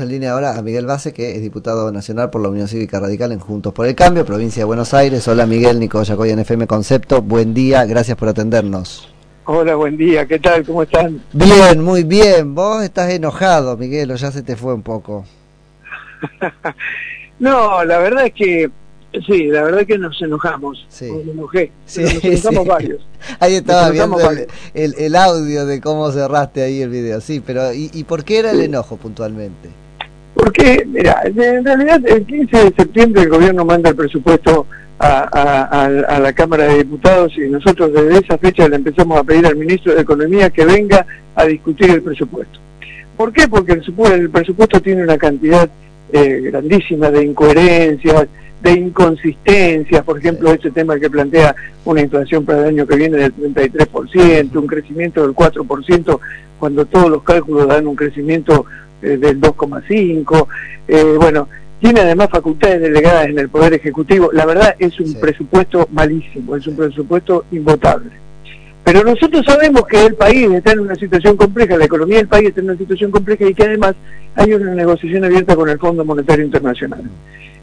En línea ahora a Miguel Base, que es diputado nacional por la Unión Cívica Radical en Juntos por el Cambio, provincia de Buenos Aires. Hola Miguel, Nico Yacoy en FM Concepto. Buen día, gracias por atendernos. Hola, buen día, ¿qué tal? ¿Cómo están? Bien, muy bien. Vos estás enojado, Miguel, o ya se te fue un poco. no, la verdad es que Sí, la verdad que nos enojamos. Sí. Me enojé. Sí, nos enojamos varios. Ahí estaba viendo el, el, audio de cómo cerraste ahí el video. Sí, pero ¿y, y por qué era el enojo puntualmente? Porque, mira, en realidad el 15 de septiembre el gobierno manda el presupuesto a, la Cámara de Diputados y nosotros desde esa fecha le empezamos a pedir al ministro de Economía que venga a discutir el presupuesto. ¿Por qué? Porque el, presupuesto tiene una cantidad eh, grandísima de incoherencias, de inconsistencias, por ejemplo, este tema que plantea una inflación para el año que viene del 33%, un crecimiento del 4%, cuando todos los cálculos dan un crecimiento eh, del 2,5, eh, bueno, tiene además facultades delegadas en el Poder Ejecutivo. La verdad es un presupuesto malísimo, es un presupuesto invotable. Pero nosotros sabemos que el país está en una situación compleja, la economía del país está en una situación compleja y que además hay una negociación abierta con el Fondo Monetario Internacional.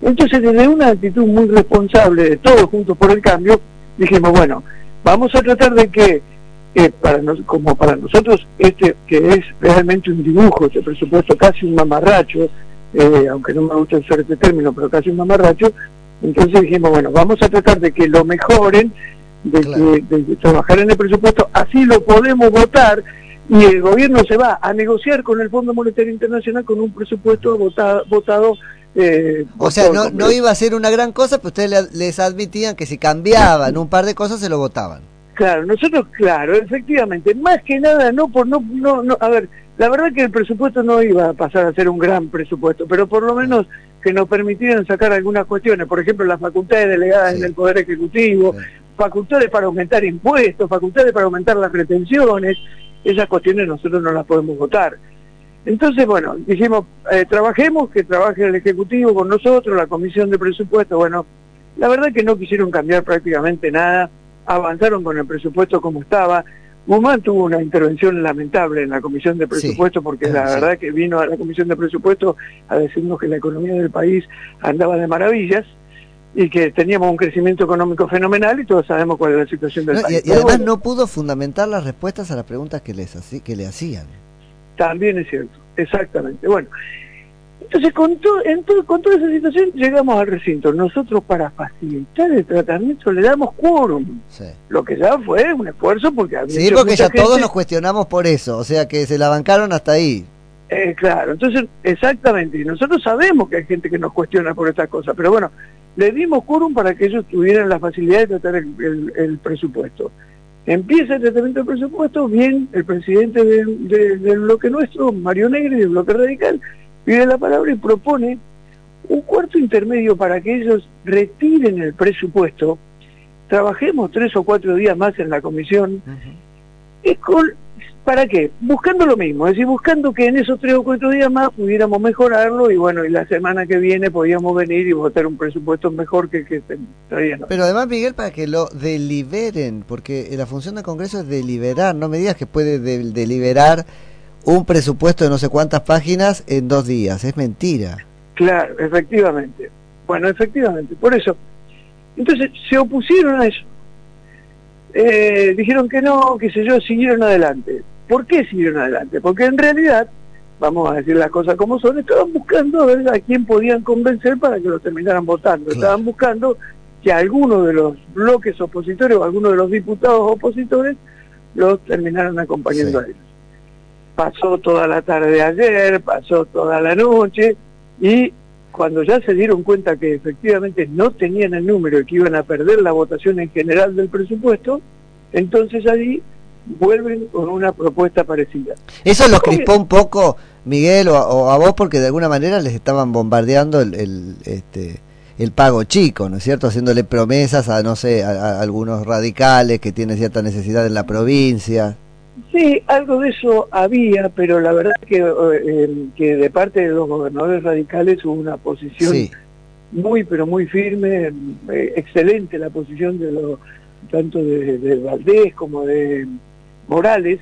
Entonces, desde una actitud muy responsable de todos juntos por el cambio, dijimos, bueno, vamos a tratar de que para como para nosotros este que es realmente un dibujo, este presupuesto casi un mamarracho, eh, aunque no me gusta usar este término, pero casi un mamarracho, entonces dijimos, bueno, vamos a tratar de que lo mejoren, de, que, trabajar en el presupuesto, así lo podemos votar y el gobierno se va a negociar con el Fondo Monetario Internacional con un presupuesto votado, votado eh, o sea, no, no iba a ser una gran cosa, pero ustedes les admitían que si cambiaban un par de cosas se lo votaban. Claro, nosotros, claro, efectivamente, más que nada, no por no, no, no, a ver, la verdad que el presupuesto no iba a pasar a ser un gran presupuesto, pero por lo menos que nos permitieran sacar algunas cuestiones, por ejemplo, las facultades delegadas en el Poder Ejecutivo, facultades para aumentar impuestos, facultades para aumentar las retenciones, esas cuestiones nosotros no las podemos votar. Entonces, bueno, dijimos, eh, trabajemos, que trabaje el Ejecutivo con nosotros, la Comisión de Presupuesto, bueno, la verdad que no quisieron cambiar prácticamente nada, avanzaron con el presupuesto como estaba. Guzmán tuvo una intervención lamentable en la Comisión de Presupuesto porque la verdad que vino a la Comisión de Presupuesto a decirnos que la economía del país andaba de maravillas y que teníamos un crecimiento económico fenomenal y todos sabemos cuál es la situación del país. Y, además no pudo fundamentar las respuestas a las preguntas que, les, que le hacían. También es cierto, exactamente. Bueno, entonces, con, con toda esa situación llegamos al recinto. Nosotros para facilitar el tratamiento le damos quórum. Lo que ya fue un esfuerzo porque había Sí, porque ya todos nos cuestionamos por eso. O sea que se la bancaron hasta ahí. Eh, claro, entonces, exactamente. Y nosotros sabemos que hay gente que nos cuestiona por estas cosas. Pero bueno, le dimos quórum para que ellos tuvieran la facilidad de tratar el, presupuesto. Empieza el tratamiento del presupuesto, bien, el presidente del bloque nuestro, Mario Negri, del bloque radical, pide la palabra y propone un cuarto intermedio para que ellos retiren el presupuesto, trabajemos tres o cuatro días más en la comisión, ¿para qué? Buscando lo mismo, es decir, buscando que en esos tres o cuatro días más pudiéramos mejorarlo y bueno, y la semana que viene podíamos venir y votar un presupuesto mejor que que traían. Pero además, Miguel, para que lo deliberen, porque la función del Congreso es deliberar, no me digas que puede deliberar un presupuesto de no sé cuántas páginas en dos días. Es mentira. Claro, efectivamente. Bueno, efectivamente. Por eso. Entonces, se opusieron a eso. Eh, dijeron que no, que sé yo, siguieron adelante. ¿Por qué siguieron adelante? Porque en realidad, vamos a decir las cosas como son, estaban buscando a ver a quién podían convencer para que lo terminaran votando. Estaban buscando que algunos de los bloques opositores o algunos de los diputados opositores los terminaran acompañando a ellos pasó toda la tarde de ayer, pasó toda la noche y cuando ya se dieron cuenta que efectivamente no tenían el número y que iban a perder la votación en general del presupuesto, entonces allí vuelven con una propuesta parecida. Eso los crispó un poco, Miguel, o, a vos, porque de alguna manera les estaban bombardeando el, este, el pago chico, ¿no es cierto? Haciéndole promesas a, no sé, a algunos radicales que tienen cierta necesidad en la provincia. Sí, algo de eso había, pero la verdad que, eh, que de parte de los gobernadores radicales hubo una posición muy, pero muy firme, eh, excelente la posición de los tanto de, Valdés como de Morales,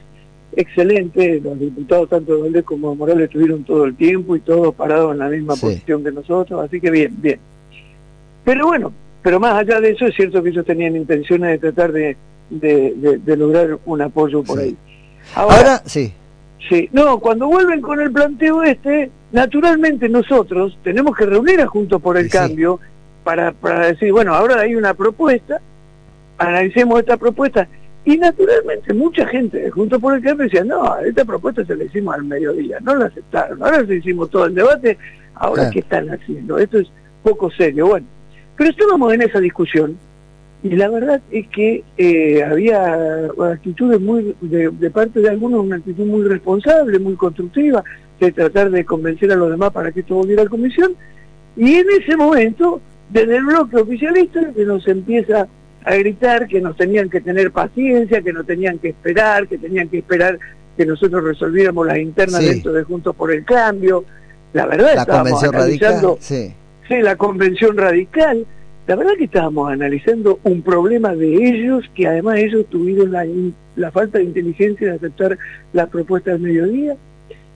excelente, los diputados tanto de Valdés como de Morales estuvieron todo el tiempo y todos parados en la misma posición que nosotros, así que bien, bien. Pero bueno, pero más allá de eso es cierto que ellos tenían intenciones de tratar de, de, lograr un apoyo por ahí. Ahora, sí. Sí, no, cuando vuelven con el planteo este, naturalmente nosotros tenemos que reunir a Juntos por el Cambio para, para decir, bueno, ahora hay una propuesta, analicemos esta propuesta. Y naturalmente mucha gente de Juntos por el Cambio decía, no, esta propuesta se la hicimos al mediodía, no la aceptaron, ahora se hicimos todo el debate, ahora ¿qué están haciendo? Esto es poco serio. Bueno, pero estábamos en esa discusión y la verdad es que eh, había actitudes muy de, parte de algunos una actitud muy responsable muy constructiva de tratar de convencer a los demás para que esto volviera a la comisión. Y en ese momento desde el bloque oficialista que nos empieza a gritar que nos tenían que tener paciencia que no tenían que esperar que tenían que esperar que nosotros resolviéramos las internas dentro de Juntos por el Cambio la verdad la convención radical sí. sí la convención radical la verdad que estábamos analizando un problema de ellos, que además ellos tuvieron la, falta de inteligencia de aceptar la propuesta del mediodía,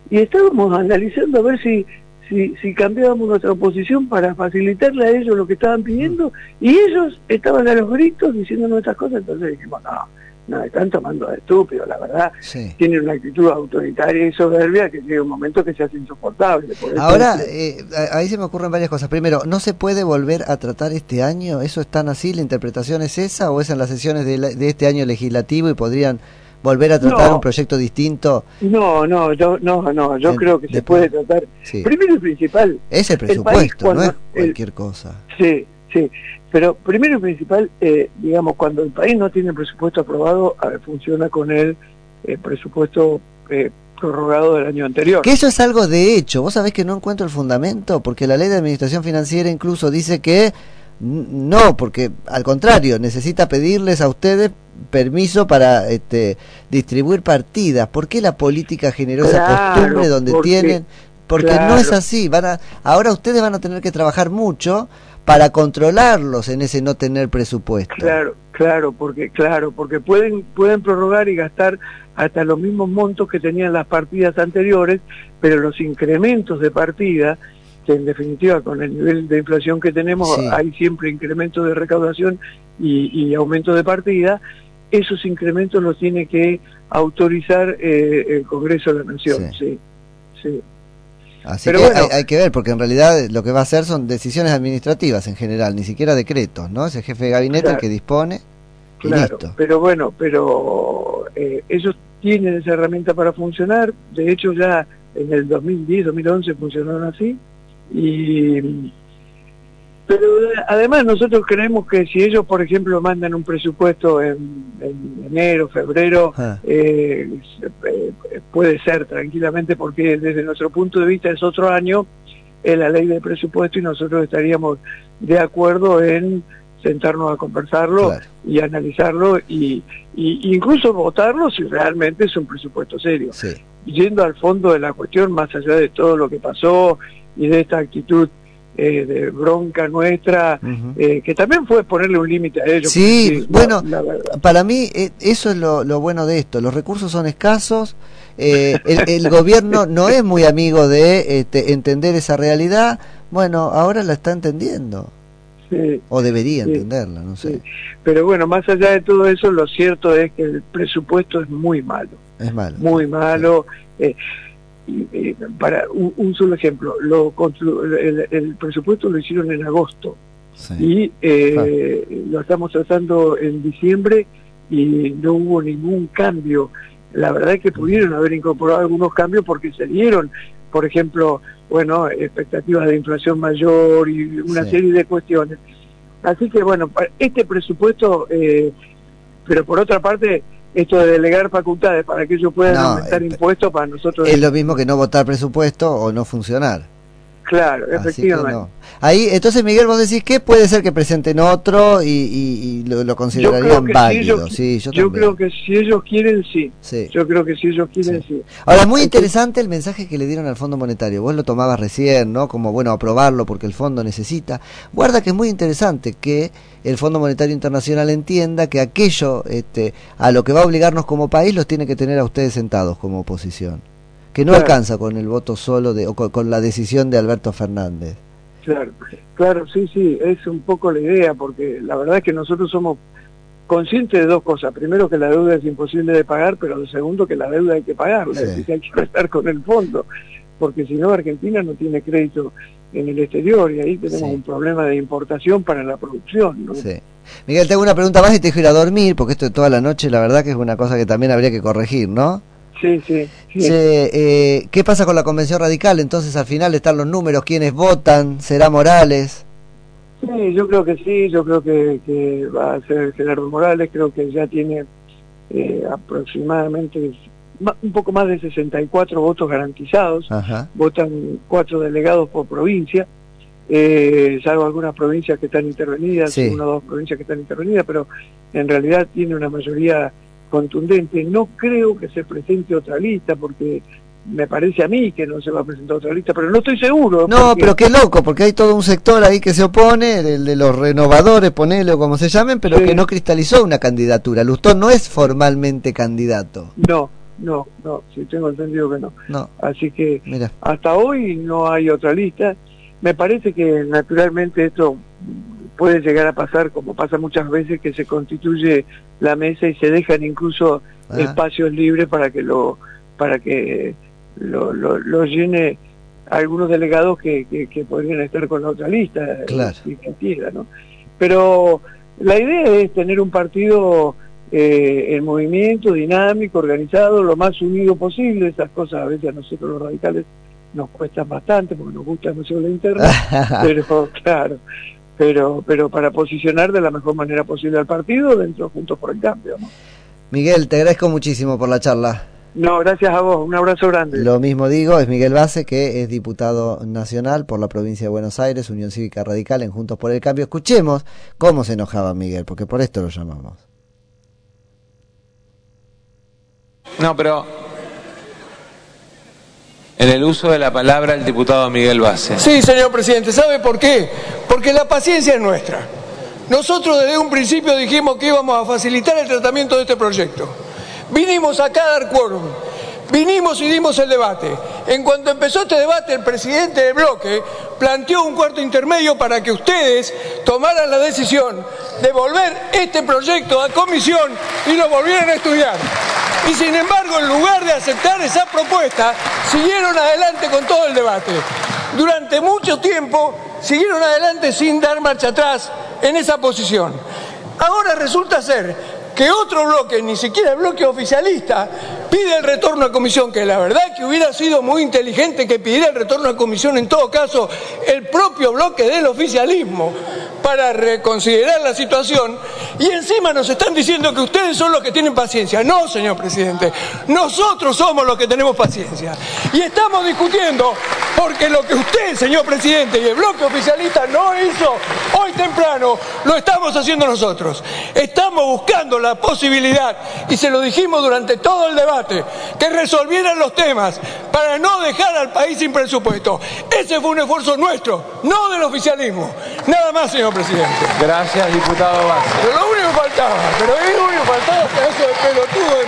y estábamos analizando a ver si, si, si cambiábamos nuestra posición para facilitarle a ellos lo que estaban pidiendo, y ellos estaban a los gritos diciendo nuestras cosas, entonces dijimos, no, no, están tomando de estúpido, la verdad. Tienen una actitud autoritaria y soberbia que llega un momento que se hace insoportable. Ahora, eh, ahí se me ocurren varias cosas. Primero, ¿no se puede volver a tratar este año? ¿Eso es tan así? ¿La interpretación es esa o es en las sesiones de, este año legislativo y podrían volver a tratar un proyecto distinto? No, no, yo, no, no, yo creo que se puede tratar. Primero y principal. Es el presupuesto, no es cualquier cosa. Sí, sí. Pero primero y principal, eh, digamos, cuando el país no tiene presupuesto aprobado, funciona con el eh, presupuesto eh, prorrogado del año anterior. Que eso es algo de hecho. Vos sabés que no encuentro el fundamento, porque la ley de administración financiera incluso dice que no, porque al contrario, necesita pedirles a ustedes permiso para este, distribuir partidas. ¿Por qué la política generó esa costumbre donde tienen? Porque no es así. Van a, ahora ustedes van a tener que trabajar mucho para controlarlos en ese no tener presupuesto. Claro, claro, porque claro, porque pueden pueden prorrogar y gastar hasta los mismos montos que tenían las partidas anteriores, pero los incrementos de partida que en definitiva con el nivel de inflación que tenemos hay siempre incrementos de recaudación y, aumento de partida, esos incrementos los tiene que autorizar eh, el Congreso de la Nación. sí. sí. Así que hay, que ver, porque en realidad lo que va a hacer son decisiones administrativas en general, ni siquiera decretos, ¿no? Es el jefe de gabinete el que dispone y listo. Pero bueno, pero eh, ellos tienen esa herramienta para funcionar, de hecho ya en el 2010, 2011 funcionaron así, y pero además nosotros creemos que si ellos, por ejemplo, mandan un presupuesto en, enero, febrero, ah. eh, eh, puede ser tranquilamente porque desde nuestro punto de vista es otro año, es la ley de presupuesto y nosotros estaríamos de acuerdo en sentarnos a conversarlo y analizarlo y, incluso votarlo si realmente es un presupuesto serio. Yendo al fondo de la cuestión, más allá de todo lo que pasó y de esta actitud eh, de bronca nuestra, eh, que también fue ponerle un límite a ellos. Sí, bueno, para mí eh, eso es lo, bueno de esto, los recursos son escasos, el, gobierno no es muy amigo de este, entender esa realidad, bueno, ahora la está entendiendo. o debería entenderla, no sé. Pero bueno, más allá de todo eso, lo cierto es que el presupuesto es muy malo. Es malo. Muy malo para un, solo ejemplo, lo, el, presupuesto lo hicieron en agosto. Y eh, lo estamos tratando en diciembre y no hubo ningún cambio. La verdad es que pudieron haber incorporado algunos cambios porque se dieron, por ejemplo, bueno, expectativas de inflación mayor y una serie de cuestiones. Así que bueno, este presupuesto, eh, pero por otra parte, esto de delegar facultades para que ellos puedan aumentar eh, impuestos para nosotros es lo mismo que no votar presupuesto o no funcionar Claro, efectivamente. Ahí, entonces Miguel, vos decís que puede ser que presenten otro y, lo, considerarían válido. sí, yo, creo que si ellos quieren, sí. Yo creo que si ellos quieren, sí. Ahora, muy interesante el mensaje que le dieron al Fondo Monetario. Vos lo tomabas recién, ¿no? Como, bueno, aprobarlo porque el fondo necesita. Guarda que es muy interesante que el Fondo Monetario Internacional entienda que aquello este, a lo que va a obligarnos como país los tiene que tener a ustedes sentados como oposición que no alcanza con el voto solo de, o con, la decisión de Alberto Fernández. Claro, claro, sí, sí, es un poco la idea, porque la verdad es que nosotros somos conscientes de dos cosas. Primero, que la deuda es imposible de pagar, pero segundo, que la deuda hay que pagarla, hay que estar con el fondo, porque si no, Argentina no tiene crédito en el exterior y ahí tenemos un problema de importación para la producción. ¿no? Sí. Miguel, tengo una pregunta más y te dejo ir a dormir, porque esto de toda la noche, la verdad que es una cosa que también habría que corregir, ¿no? Sí, sí. Eh, ¿Qué pasa con la convención radical? Entonces al final están los números, ¿quiénes votan? ¿Será Morales? Sí, yo creo que sí, yo creo que, va a ser Gerardo Morales, creo que ya tiene eh, aproximadamente un poco más de 64 votos garantizados, votan cuatro delegados por provincia, eh, salvo algunas provincias que están intervenidas, una o dos provincias que están intervenidas, pero en realidad tiene una mayoría contundente. No creo que se presente otra lista porque me parece a mí que no se va a presentar otra lista, pero no estoy seguro. No, pero qué loco, porque hay todo un sector ahí que se opone, el de los renovadores, ponele o como se llamen, pero que no cristalizó una candidatura. Lustón no es formalmente candidato. No, no, no, sí tengo entendido que no. no. Así que hasta hoy no hay otra lista. Me parece que naturalmente esto puede llegar a pasar, como pasa muchas veces, que se constituye la mesa y se dejan incluso ah. espacios libres para que lo para que lo, lo, llene algunos delegados que, que, podrían estar con la otra lista, claro. si ¿no? Pero la idea es tener un partido eh, en movimiento, dinámico, organizado, lo más unido posible. Esas cosas a veces a nosotros los radicales nos cuestan bastante porque nos gusta mucho la interna, pero claro, pero, pero para posicionar de la mejor manera posible al partido dentro Juntos por el Cambio. Miguel, te agradezco muchísimo por la charla. No, gracias a vos, un abrazo grande. Lo mismo digo, es Miguel Base, que es diputado nacional por la provincia de Buenos Aires, Unión Cívica Radical en Juntos por el Cambio. Escuchemos cómo se enojaba Miguel, porque por esto lo llamamos. No, pero en el uso de la palabra el diputado Miguel Base. Sí, señor presidente, ¿sabe por qué? Porque la paciencia es nuestra. Nosotros desde un principio dijimos que íbamos a facilitar el tratamiento de este proyecto. Vinimos acá a dar quórum, vinimos y dimos el debate. En cuanto empezó este debate, el presidente del bloque planteó un cuarto intermedio para que ustedes tomaran la decisión de volver este proyecto a comisión y lo volvieran a estudiar. Y sin embargo, en lugar de aceptar esa propuesta, siguieron adelante con todo el debate. Durante mucho tiempo siguieron adelante sin dar marcha atrás en esa posición. Ahora resulta ser que otro bloque, ni siquiera el bloque oficialista, pide el retorno a comisión, que la verdad que hubiera sido muy inteligente que pidiera el retorno a comisión, en todo caso, el propio bloque del oficialismo, para reconsiderar la situación y encima nos están diciendo que ustedes son los que tienen paciencia. No, señor presidente, nosotros somos los que tenemos paciencia. Y estamos discutiendo porque lo que usted, señor presidente, y el bloque oficialista no hizo hoy temprano, lo estamos haciendo nosotros. Estamos buscando la posibilidad, y se lo dijimos durante todo el debate, que resolvieran los temas para no dejar al país sin presupuesto. Ese fue un esfuerzo nuestro, no del oficialismo. Nada más, señor presidente. Gracias, diputado Vázquez. Pero lo único que faltaba, pero lo único que faltaba es eso de pelotudo de